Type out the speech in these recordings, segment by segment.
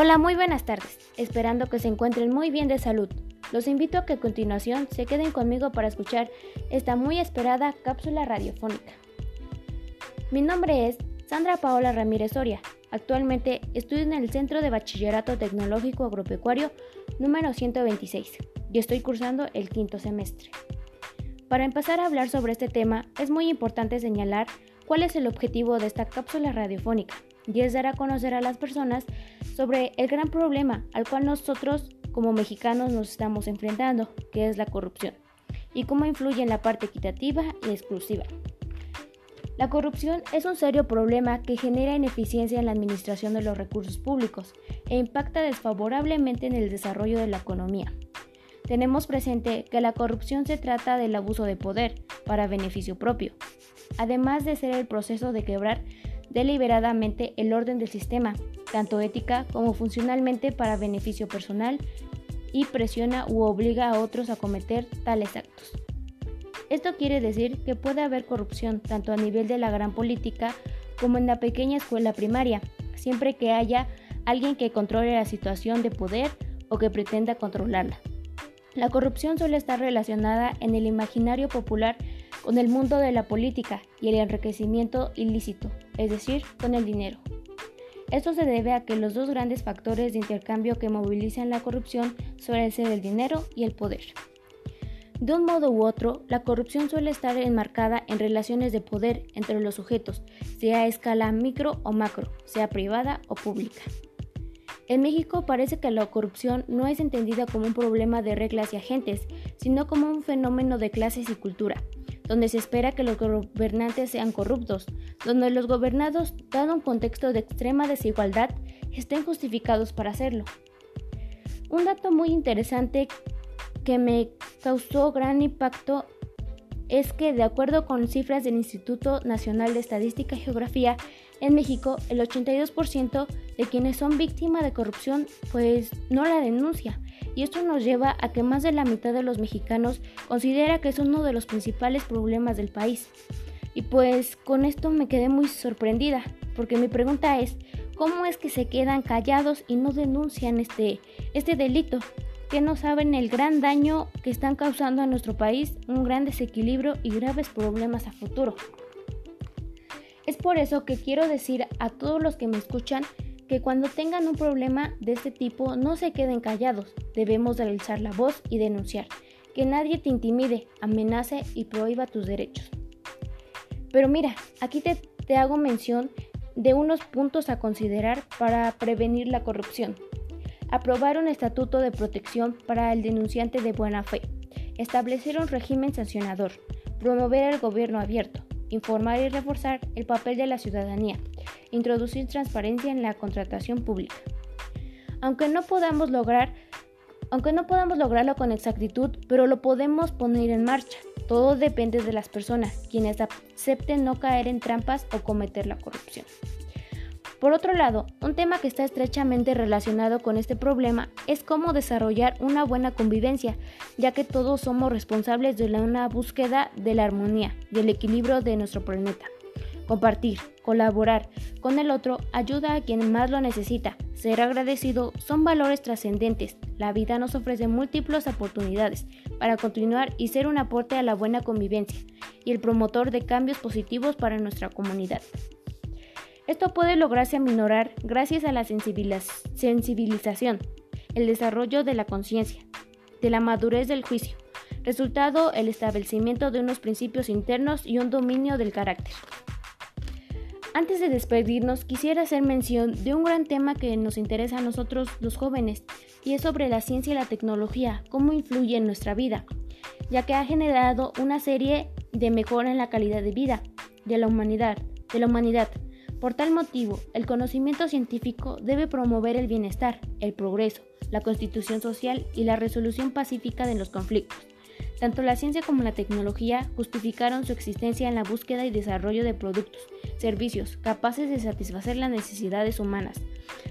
Hola, muy buenas tardes. Esperando que se encuentren muy bien de salud. Los invito a que a continuación se queden conmigo para escuchar esta muy esperada cápsula radiofónica. Mi nombre es Sandra Paola Ramírez Soria. Actualmente estudio en el Centro de Bachillerato Tecnológico Agropecuario número 126 y estoy cursando el quinto semestre. Para empezar a hablar sobre este tema, es muy importante señalar cuál es el objetivo de esta cápsula radiofónica y es dar a conocer a las personas sobre el gran problema al cual nosotros como mexicanos nos estamos enfrentando, que es la corrupción, y cómo influye en la parte equitativa y exclusiva. La corrupción es un serio problema que genera ineficiencia en la administración de los recursos públicos e impacta desfavorablemente en el desarrollo de la economía. Tenemos presente que la corrupción se trata del abuso de poder para beneficio propio, además de ser el proceso de quebrar deliberadamente el orden del sistema, tanto ética como funcionalmente para beneficio personal, y presiona u obliga a otros a cometer tales actos. Esto quiere decir que puede haber corrupción tanto a nivel de la gran política como en la pequeña escuela primaria, siempre que haya alguien que controle la situación de poder o que pretenda controlarla. La corrupción suele estar relacionada en el imaginario popular con el mundo de la política y el enriquecimiento ilícito, es decir, con el dinero. Esto se debe a que los dos grandes factores de intercambio que movilizan la corrupción suelen ser el dinero y el poder. De un modo u otro, la corrupción suele estar enmarcada en relaciones de poder entre los sujetos, sea a escala micro o macro, sea privada o pública. En México parece que la corrupción no es entendida como un problema de reglas y agentes, sino como un fenómeno de clases y cultura, donde se espera que los gobernantes sean corruptos, donde los gobernados, dado un contexto de extrema desigualdad, estén justificados para hacerlo. Un dato muy interesante que me causó gran impacto es que, de acuerdo con cifras del Instituto Nacional de Estadística y Geografía, en México el 82% de quienes son víctimas de corrupción pues no la denuncia y esto nos lleva a que más de la mitad de los mexicanos considera que es uno de los principales problemas del país. Y pues con esto me quedé muy sorprendida, porque mi pregunta es, ¿cómo es que se quedan callados y no denuncian este, este delito? Que no saben el gran daño que están causando a nuestro país, un gran desequilibrio y graves problemas a futuro. Es por eso que quiero decir a todos los que me escuchan que cuando tengan un problema de este tipo no se queden callados, debemos de alzar la voz y denunciar, que nadie te intimide, amenace y prohíba tus derechos. Pero mira, aquí te, te hago mención de unos puntos a considerar para prevenir la corrupción. Aprobar un estatuto de protección para el denunciante de buena fe. Establecer un régimen sancionador. Promover el gobierno abierto. Informar y reforzar el papel de la ciudadanía introducir transparencia en la contratación pública. Aunque no podamos lograr aunque no podamos lograrlo con exactitud, pero lo podemos poner en marcha. Todo depende de las personas, quienes acepten no caer en trampas o cometer la corrupción. Por otro lado, un tema que está estrechamente relacionado con este problema es cómo desarrollar una buena convivencia, ya que todos somos responsables de una búsqueda de la armonía y el equilibrio de nuestro planeta. Compartir, colaborar con el otro ayuda a quien más lo necesita. Ser agradecido son valores trascendentes. La vida nos ofrece múltiples oportunidades para continuar y ser un aporte a la buena convivencia y el promotor de cambios positivos para nuestra comunidad. Esto puede lograrse aminorar gracias a la sensibilización, el desarrollo de la conciencia, de la madurez del juicio, resultado el establecimiento de unos principios internos y un dominio del carácter. Antes de despedirnos, quisiera hacer mención de un gran tema que nos interesa a nosotros los jóvenes, y es sobre la ciencia y la tecnología, cómo influye en nuestra vida, ya que ha generado una serie de mejora en la calidad de vida de la humanidad, de la humanidad. Por tal motivo, el conocimiento científico debe promover el bienestar, el progreso, la constitución social y la resolución pacífica de los conflictos. Tanto la ciencia como la tecnología justificaron su existencia en la búsqueda y desarrollo de productos, servicios capaces de satisfacer las necesidades humanas.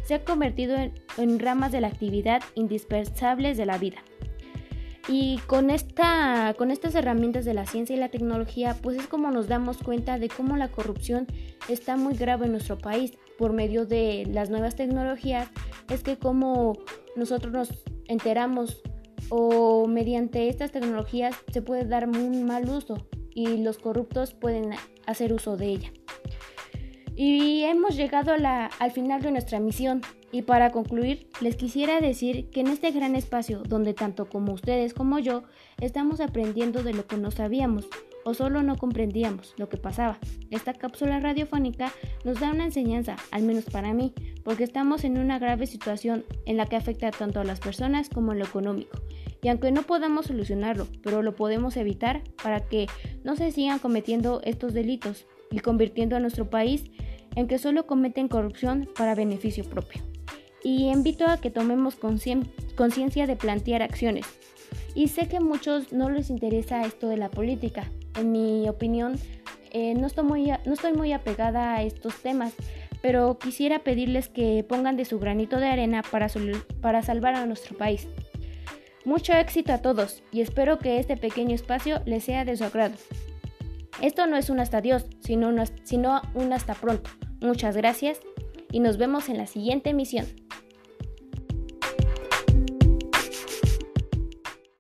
Se ha convertido en, ramas de la actividad indispensables de la vida. Y con, esta, con estas herramientas de la ciencia y la tecnología, pues es como nos damos cuenta de cómo la corrupción está muy grave en nuestro país por medio de las nuevas tecnologías. Es que como nosotros nos enteramos o mediante estas tecnologías se puede dar un mal uso y los corruptos pueden hacer uso de ella. Y hemos llegado al final de nuestra misión. Y para concluir, les quisiera decir que en este gran espacio, donde tanto como ustedes como yo estamos aprendiendo de lo que no sabíamos o solo no comprendíamos lo que pasaba, esta cápsula radiofónica nos da una enseñanza, al menos para mí, porque estamos en una grave situación en la que afecta tanto a las personas como a lo económico. Y aunque no podamos solucionarlo, pero lo podemos evitar para que no se sigan cometiendo estos delitos y convirtiendo a nuestro país en que solo cometen corrupción para beneficio propio. Y invito a que tomemos conciencia de plantear acciones. Y sé que a muchos no les interesa esto de la política. En mi opinión, eh, no, estoy muy, no estoy muy apegada a estos temas, pero quisiera pedirles que pongan de su granito de arena para, para salvar a nuestro país. Mucho éxito a todos y espero que este pequeño espacio les sea de su agrado. Esto no es un hasta adiós, sino, sino un hasta pronto. Muchas gracias y nos vemos en la siguiente emisión.